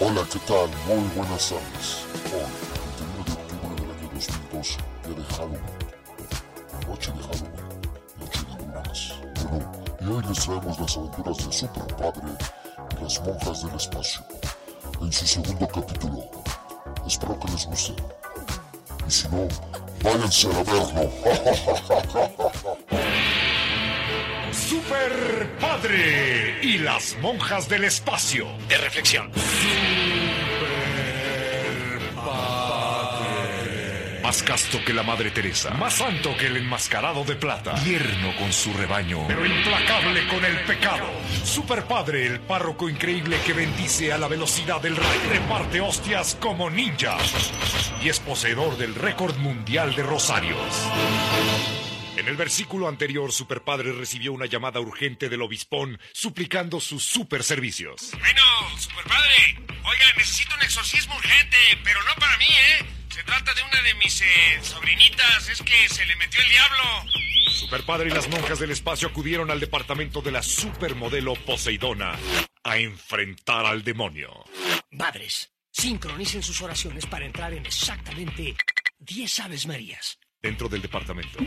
Hola, ¿qué tal? Muy buenas tardes. Hoy, 31 de octubre del año 2012, día de Halloween. Noche de Halloween, noche de brujas. Bueno, y hoy les traemos las aventuras de Super Padre y las monjas del espacio. En su segundo capítulo. Espero que les guste. Y si no, váyanse a verlo. Super Padre y las monjas del espacio. De reflexión. Más casto que la Madre Teresa, más santo que el enmascarado de plata, tierno con su rebaño, pero implacable con el pecado. Super Padre, el párroco increíble que bendice a la velocidad del rayo, reparte hostias como ninja y es poseedor del récord mundial de rosarios. En el versículo anterior, Super Padre recibió una llamada urgente del obispón suplicando sus super servicios. Bueno, superpadre. Oiga, necesito un exorcismo urgente, pero no para mí, ¿eh? Se trata de una de mis eh, sobrinitas. Es que se le metió el diablo. Super Padre y las monjas del espacio acudieron al departamento de la supermodelo Poseidona a enfrentar al demonio. Madres, sincronicen sus oraciones para entrar en exactamente 10 Aves Marías. Dentro del departamento,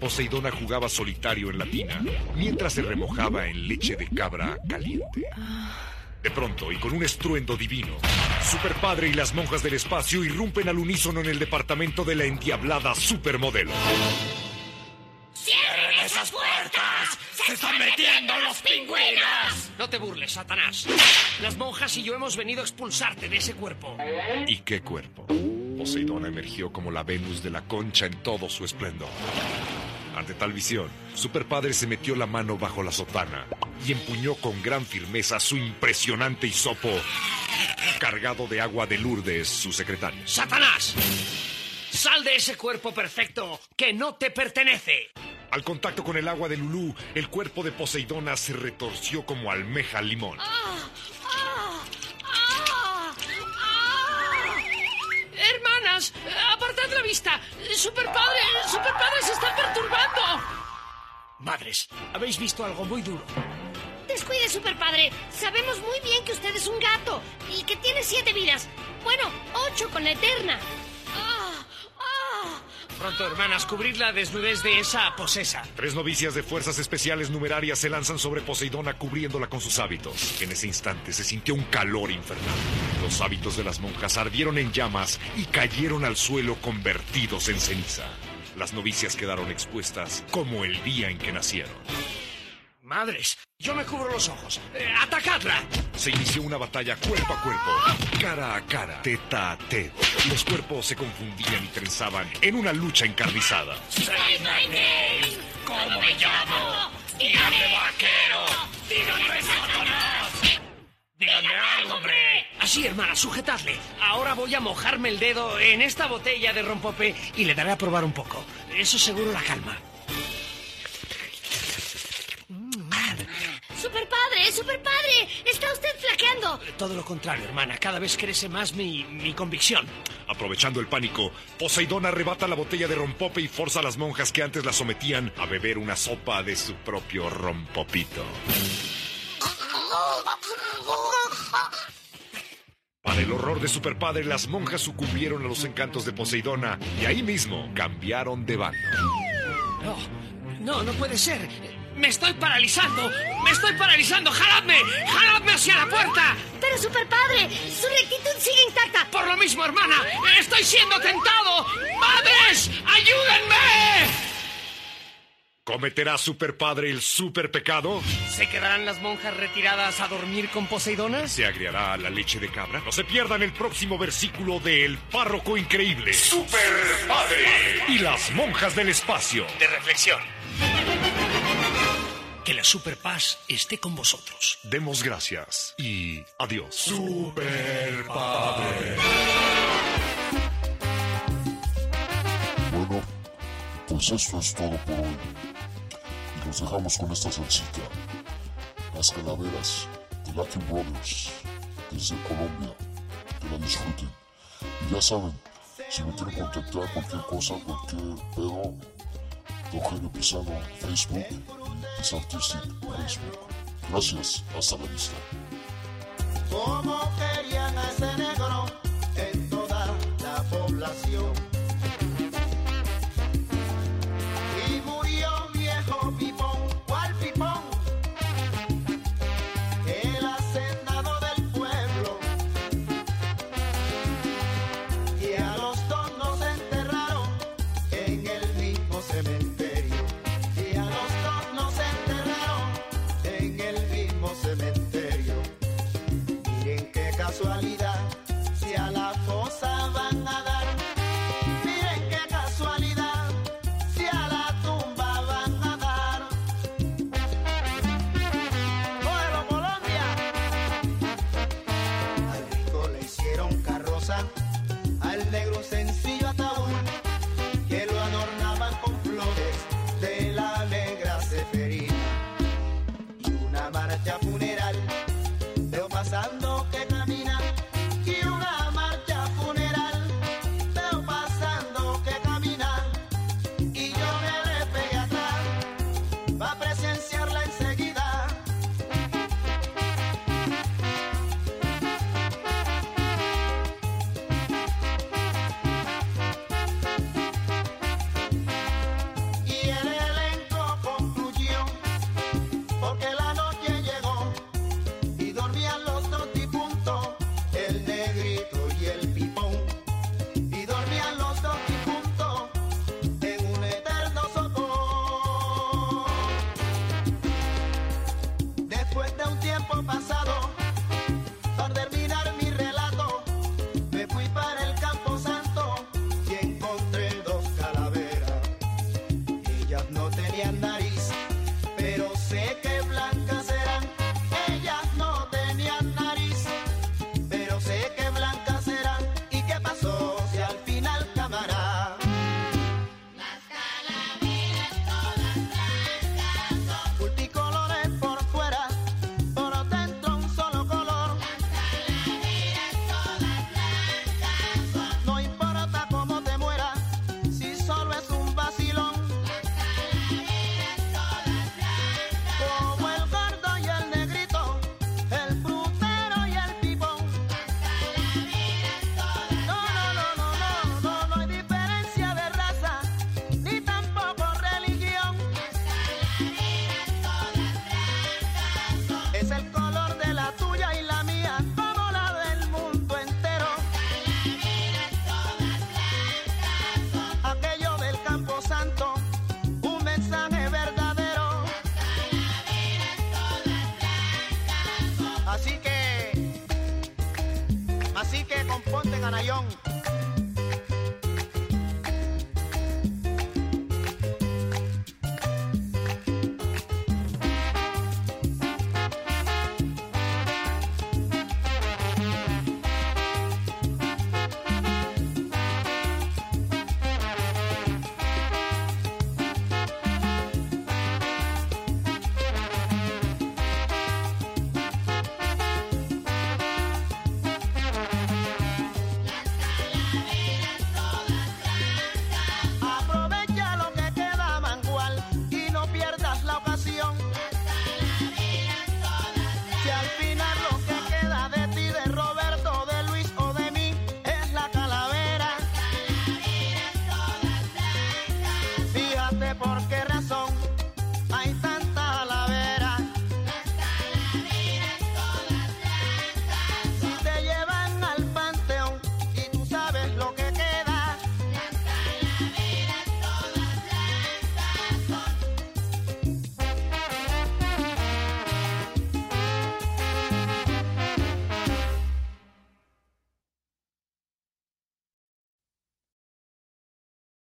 Poseidona jugaba solitario en la tina mientras se remojaba en leche de cabra caliente. De pronto, y con un estruendo divino, Super Padre y las monjas del espacio irrumpen al unísono en el departamento de la endiablada supermodelo. ¡Cierren esas puertas! ¡Se están metiendo los pingüinos! No te burles, Satanás. Las monjas y yo hemos venido a expulsarte de ese cuerpo. ¿Y qué cuerpo? Poseidona emergió como la Venus de la concha en todo su esplendor. Ante tal visión, Super Padre se metió la mano bajo la sotana y empuñó con gran firmeza su impresionante hisopo cargado de agua de Lourdes, su secretario. ¡Satanás! ¡Sal de ese cuerpo perfecto que no te pertenece! Al contacto con el agua de Lulú, el cuerpo de Poseidona se retorció como almeja al limón. Hermanas, apartad la vista. Superpadre, Superpadre se está perturbando. Madres, habéis visto algo muy duro. Descuide, superpadre. Sabemos muy bien que usted es un gato y que tiene siete vidas. Bueno, ocho con la eterna. Ah, ah. Pronto, hermanas, cubrid la desnudez de esa posesa. Tres novicias de fuerzas especiales numerarias se lanzan sobre Poseidona cubriéndola con sus hábitos. En ese instante se sintió un calor infernal. Los hábitos de las monjas ardieron en llamas y cayeron al suelo convertidos en ceniza. Las novicias quedaron expuestas como el día en que nacieron. Madres, yo me cubro los ojos. Eh, ¡Atacadla! Se inició una batalla cuerpo a cuerpo, cara a cara, teta a teta. Los cuerpos se confundían y trenzaban en una lucha encarnizada. ¿Cómo me llamo? ¡Dígame vaquero! ¡Dígame Satanás! ¡Dígame algo, hombre! Así, hermana, sujetadle. Ahora voy a mojarme el dedo en esta botella de rompope y le daré a probar un poco. Eso seguro la calma. Superpadre, superpadre. Está usted flaqueando. Todo lo contrario, hermana. Cada vez crece más mi, mi convicción. Aprovechando el pánico, Poseidón arrebata la botella de rompope y forza a las monjas que antes la sometían a beber una sopa de su propio rompopito. Para el horror de Superpadre, las monjas sucumbieron a los encantos de Poseidona y ahí mismo cambiaron de bando. No, no, no puede ser. Me estoy paralizando. Me estoy paralizando. ¡Jaladme! ¡Jaladme hacia la puerta! Pero, superpadre, su rectitud sigue intacta. Por lo mismo, hermana, estoy siendo tentado. ¡Madres! ¡Ayúdenme! ¿Cometerá Superpadre el superpecado? ¿Se quedarán las monjas retiradas a dormir con Poseidona? ¿Se agriará la leche de cabra? No se pierdan el próximo versículo de El Párroco Increíble. ¡Superpadre! Y las monjas del espacio. De reflexión. Que la superpaz esté con vosotros. Demos gracias y adiós. Superpadre. Bueno, pues esto es todo por hoy. Los dejamos con esta salsita. Las calaveras de Latin Brothers desde Colombia. Que la disfruten. Y ya saben, si me quieren contactar cualquier cosa, cualquier pedo, Eugenio Pisano, Facebook y Pisartistic, Facebook. Gracias, hasta la vista. Casualidad,